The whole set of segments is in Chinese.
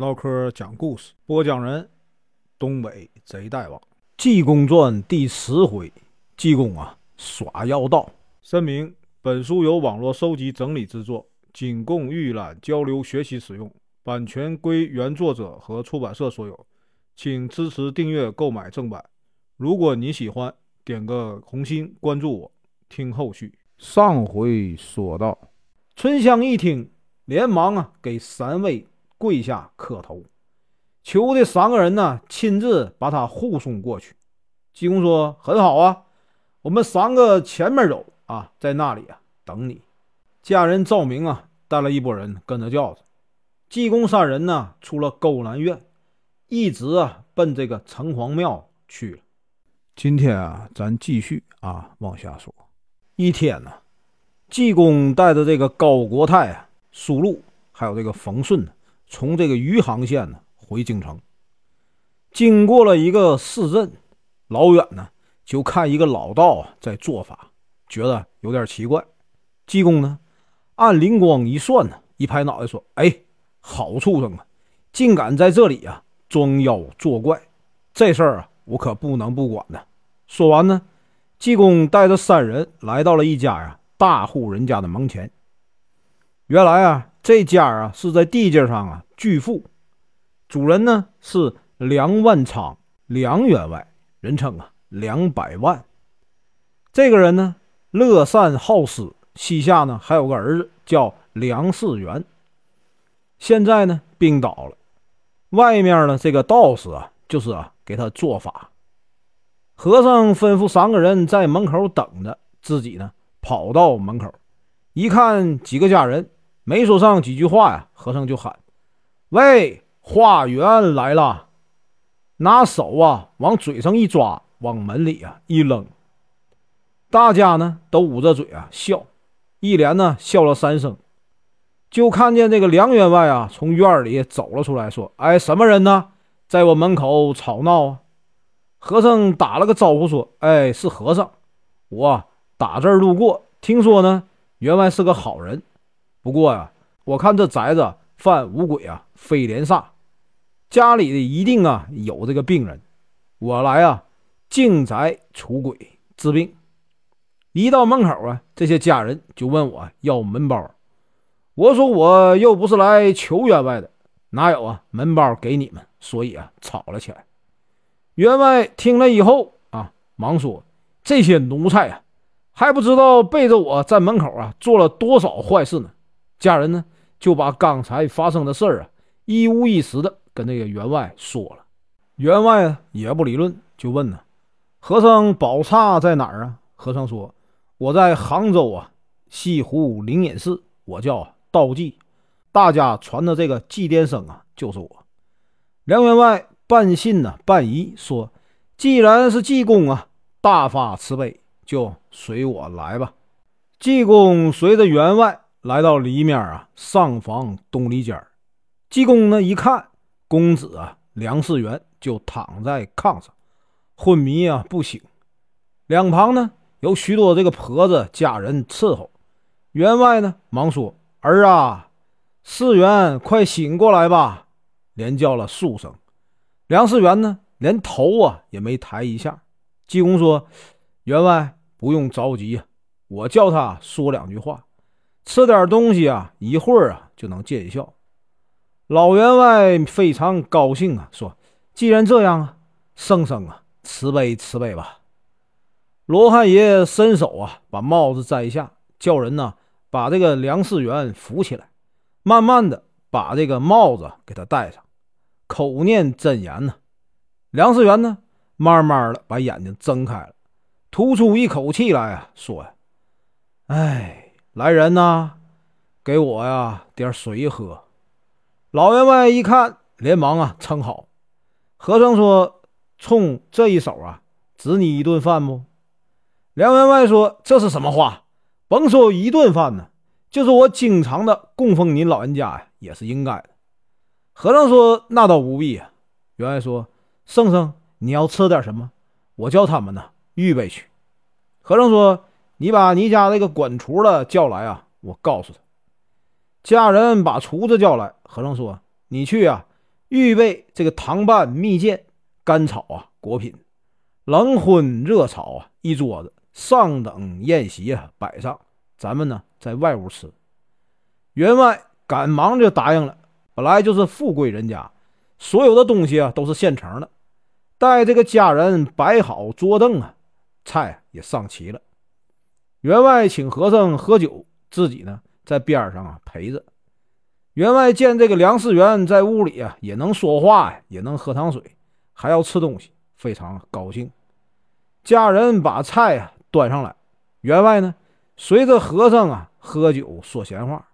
唠嗑讲故事，播讲人：东北贼大王。《济公传》第十回，济公啊耍妖道。声明：本书由网络收集整理制作，仅供预览、交流、学习使用，版权归原作者和出版社所有，请支持订阅、购买正版。如果你喜欢，点个红心，关注我，听后续。上回说到，春香一听，连忙啊给三位跪下磕头，求这三个人呢亲自把他护送过去。济公说：“很好啊，我们三个前面走啊，在那里啊等你。”家人赵明啊带了一拨人跟着轿子，济公三人呢出了勾栏院，一直啊奔这个城隍庙去了。今天啊，咱继续啊往下说。一天呢，济公带着这个高国泰啊、苏禄，还有这个冯顺呢，从这个余杭县呢回京城。经过了一个市镇，老远呢就看一个老道在做法，觉得有点奇怪。济公呢按灵光一算呢，一拍脑袋说：“哎，好畜生啊，竟敢在这里啊装妖作怪！这事儿啊，我可不能不管呢。”说完呢。济公带着三人来到了一家呀大户人家的门前。原来啊，这家啊是在地界上啊巨富，主人呢是梁万昌，梁员外，人称啊梁百万。这个人呢乐善好施，膝下呢还有个儿子叫梁世元。现在呢病倒了，外面呢这个道士啊就是啊给他做法。和尚吩咐三个人在门口等着，自己呢跑到门口，一看几个家人，没说上几句话呀，和尚就喊：“喂，花园来了！”拿手啊往嘴上一抓，往门里啊一扔。大家呢都捂着嘴啊笑，一连呢笑了三声，就看见这个梁员外啊从院里走了出来，说：“哎，什么人呢，在我门口吵闹啊？”和尚打了个招呼，说：“哎，是和尚，我打这儿路过，听说呢，员外是个好人。不过呀，我看这宅子犯五鬼啊，飞廉煞，家里的一定啊有这个病人。我来啊，净宅除鬼治病。一到门口啊，这些家人就问我要门包。我说我又不是来求员外的，哪有啊门包给你们？所以啊，吵了起来。”员外听了以后啊，忙说：“这些奴才啊，还不知道背着我在门口啊做了多少坏事呢。”家人呢就把刚才发生的事儿啊一五一十的跟那个员外说了。员外也不理论，就问呢：“和尚宝刹在哪儿啊？”和尚说：“我在杭州啊，西湖灵隐寺，我叫道济，大家传的这个祭奠声啊，就是我。”梁员外。半信呢，半疑，说：“既然是济公啊，大发慈悲，就随我来吧。”济公随着员外来到里面啊，上房东里间济公呢一看，公子啊梁世元就躺在炕上，昏迷啊不醒。两旁呢有许多这个婆子家人伺候。员外呢忙说：“儿啊，世元，快醒过来吧！”连叫了数声。梁世元呢，连头啊也没抬一下。济公说：“员外不用着急，我叫他说两句话，吃点东西啊，一会儿啊就能见效。”老员外非常高兴啊，说：“既然这样啊，圣圣啊，慈悲慈悲吧。”罗汉爷伸手啊，把帽子摘下，叫人呢把这个梁世元扶起来，慢慢的把这个帽子给他戴上。口念真言呢，梁世元呢，慢慢的把眼睛睁开了，吐出一口气来啊，说呀：“哎，来人呐，给我呀点水喝。”老员外一看，连忙啊称好。和尚说：“冲这一手啊，值你一顿饭不？”梁员外说：“这是什么话？甭说一顿饭呢，就是我经常的供奉您老人家呀，也是应该的。”和尚说：“那倒不必啊。”员外说：“圣圣，你要吃点什么？我叫他们呢预备去。”和尚说：“你把你家那个管厨的叫来啊，我告诉他。”家人把厨子叫来。和尚说：“你去啊，预备这个糖拌蜜饯、甘草啊果品，冷荤热炒啊一桌子，上等宴席啊摆上，咱们呢在外屋吃。员外赶忙就答应了。本来就是富贵人家，所有的东西啊都是现成的。待这个家人摆好桌凳啊，菜也上齐了。员外请和尚喝酒，自己呢在边上啊陪着。员外见这个梁世元在屋里啊也能说话呀，也能喝汤水，还要吃东西，非常高兴。家人把菜啊端上来，员外呢随着和尚啊喝酒说闲话，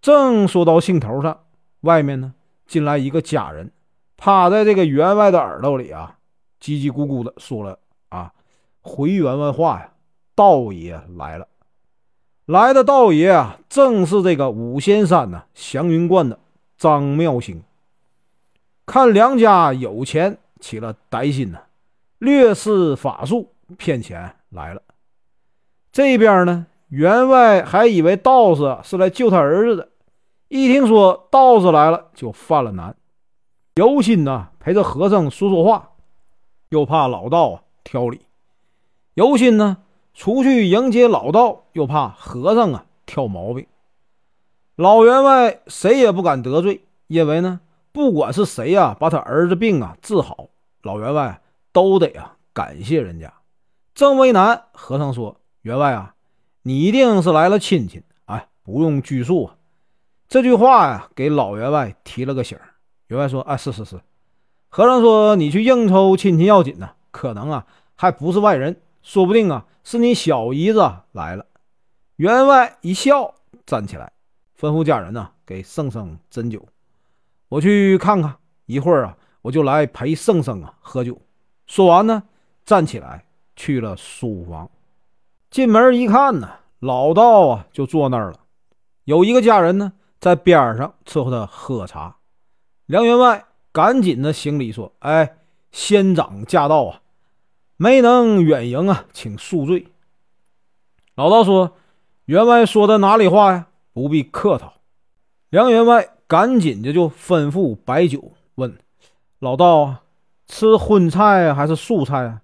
正说到兴头上，外面呢进来一个家人。趴在这个员外的耳朵里啊，叽叽咕咕的说了啊，回员外话呀，道爷来了。来的道爷啊，正是这个五仙山呢祥云观的张妙兴。看梁家有钱，起了歹心呢，略施法术骗钱来了。这边呢，员外还以为道士是来救他儿子的，一听说道士来了，就犯了难。有心呐，陪着和尚说说话，又怕老道啊挑理；有心呢，出去迎接老道，又怕和尚啊挑毛病。老员外谁也不敢得罪，因为呢，不管是谁呀，把他儿子病啊治好，老员外都得啊感谢人家。正为难，和尚说：“员外啊，你一定是来了亲戚，哎，不用拘束啊。”这句话呀，给老员外提了个醒。员外说：“啊，是是是。”和尚说：“你去应酬亲戚要紧呢，可能啊还不是外人，说不定啊是你小姨子来了。”员外一笑，站起来，吩咐家人呢给圣圣斟酒。我去看看，一会儿啊我就来陪圣圣啊喝酒。说完呢，站起来去了书房。进门一看呢，老道啊就坐那儿了，有一个家人呢在边上伺候他喝茶。梁员外赶紧的行礼说：“哎，仙长驾到啊，没能远迎啊，请恕罪。”老道说：“员外说的哪里话呀？不必客套。”梁员外赶紧的就吩咐摆酒，问老道：“吃荤菜还是素菜啊？”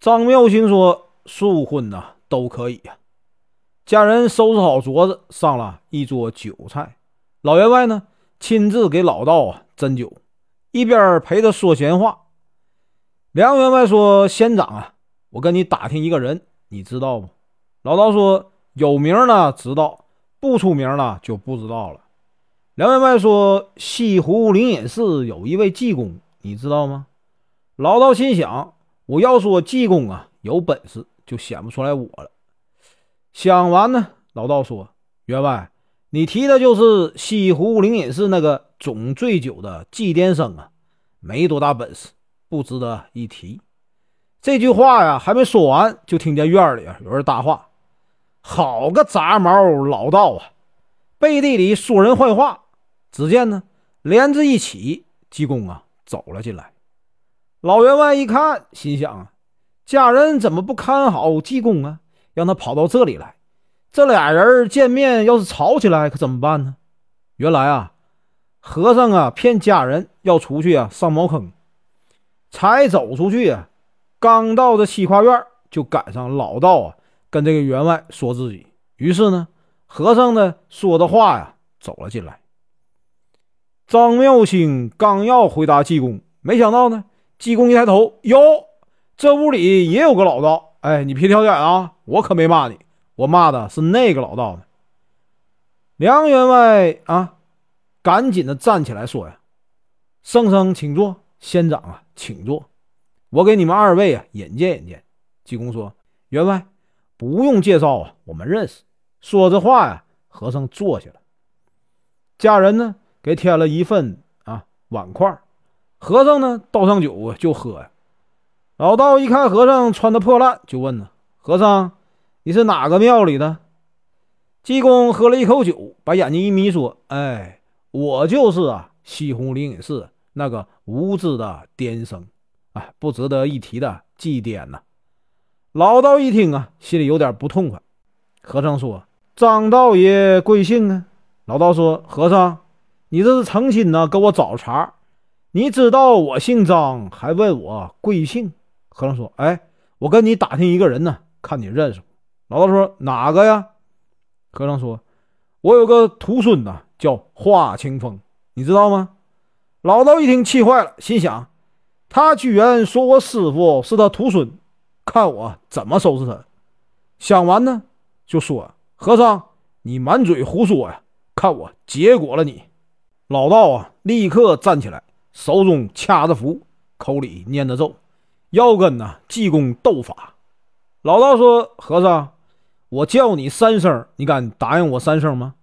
张妙心说：“素荤呐都可以呀。”家人收拾好桌子，上了一桌酒菜。老员外呢？亲自给老道啊斟酒，一边陪着说闲话。梁员外说：“仙长啊，我跟你打听一个人，你知道不？”老道说：“有名的知道，不出名的就不知道了。”梁员外说：“西湖灵隐寺有一位济公，你知道吗？”老道心想：“我要说济公啊有本事，就显不出来我了。”想完呢，老道说：“员外。”你提的就是西湖灵隐寺那个总醉酒的祭奠生啊，没多大本事，不值得一提。这句话呀，还没说完，就听见院里啊有人搭话：“好个杂毛老道啊，背地里说人坏话。”只见呢，帘子一起，济公啊走了进来。老员外一看，心想啊，家人怎么不看好济公啊，让他跑到这里来？这俩人见面，要是吵起来，可怎么办呢？原来啊，和尚啊骗家人要出去啊上茅坑，才走出去啊，刚到这西跨院，就赶上老道啊跟这个员外说自己。于是呢，和尚呢说的话呀走了进来。张妙兴刚要回答济公，没想到呢，济公一抬头，哟，这屋里也有个老道。哎，你别挑眼啊，我可没骂你。我骂的是那个老道呢。梁员外啊，赶紧的站起来说呀：“圣僧请坐，仙长啊，请坐，我给你们二位啊引荐引荐。”济公说：“员外不用介绍啊，我们认识。”说着话呀，和尚坐下了。家人呢，给添了一份啊碗筷，和尚呢倒上酒就喝呀。老道一看和尚穿的破烂，就问呢：“和尚。”你是哪个庙里的？济公喝了一口酒，把眼睛一眯，说：“哎，我就是啊，西湖灵隐寺那个无知的癫僧，哎，不值得一提的祭奠呐。”老道一听啊，心里有点不痛快。和尚说：“张道爷贵姓啊？”老道说：“和尚，你这是诚心呢，给我找茬，你知道我姓张，还问我贵姓？”和尚说：“哎，我跟你打听一个人呢，看你认识不？”老道说：“哪个呀？”和尚说：“我有个徒孙呐，叫华清风，你知道吗？”老道一听气坏了，心想：“他居然说我师傅是他徒孙，看我怎么收拾他！”想完呢，就说：“和尚，你满嘴胡说呀！看我结果了你！”老道啊，立刻站起来，手中掐着符，口里念着咒。要跟呢济公斗法，老道说：“和尚，我叫你三声，你敢答应我三声吗？”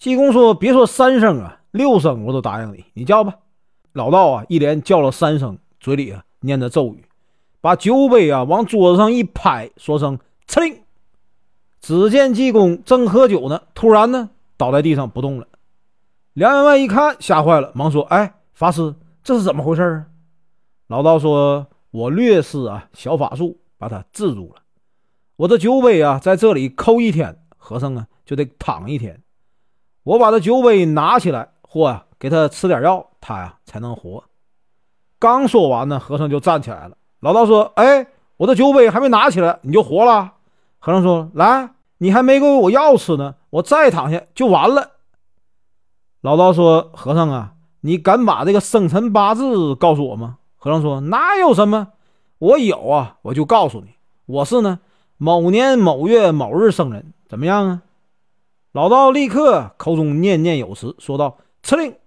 济公说：“别说三声啊，六声我都答应你。你叫吧。”老道啊，一连叫了三声，嘴里啊念着咒语，把酒杯啊往桌子上一拍，说声“呲令”。只见济公正喝酒呢，突然呢倒在地上不动了。梁员外一看，吓坏了，忙说：“哎，法师，这是怎么回事啊？”老道说。我略施啊小法术，把他制住了。我的酒杯啊，在这里扣一天，和尚啊就得躺一天。我把这酒杯拿起来，或啊给他吃点药，他呀才能活。刚说完呢，和尚就站起来了。老道说：“哎，我的酒杯还没拿起来，你就活了？”和尚说：“来，你还没给我药吃呢，我再躺下就完了。”老道说：“和尚啊，你敢把这个生辰八字告诉我吗？”和尚说：“哪有什么，我有啊，我就告诉你，我是呢某年某月某日生人，怎么样啊？”老道立刻口中念念有词，说道：“敕令，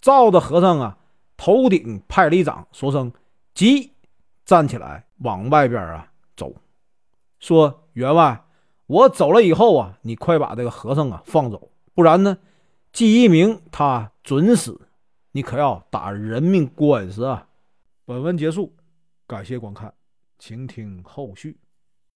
照着和尚啊头顶拍了一掌，说声‘急’，站起来往外边啊走。说员外，我走了以后啊，你快把这个和尚啊放走，不然呢，季一鸣他准死，你可要打人命官司啊！”本文结束，感谢观看，请听后续。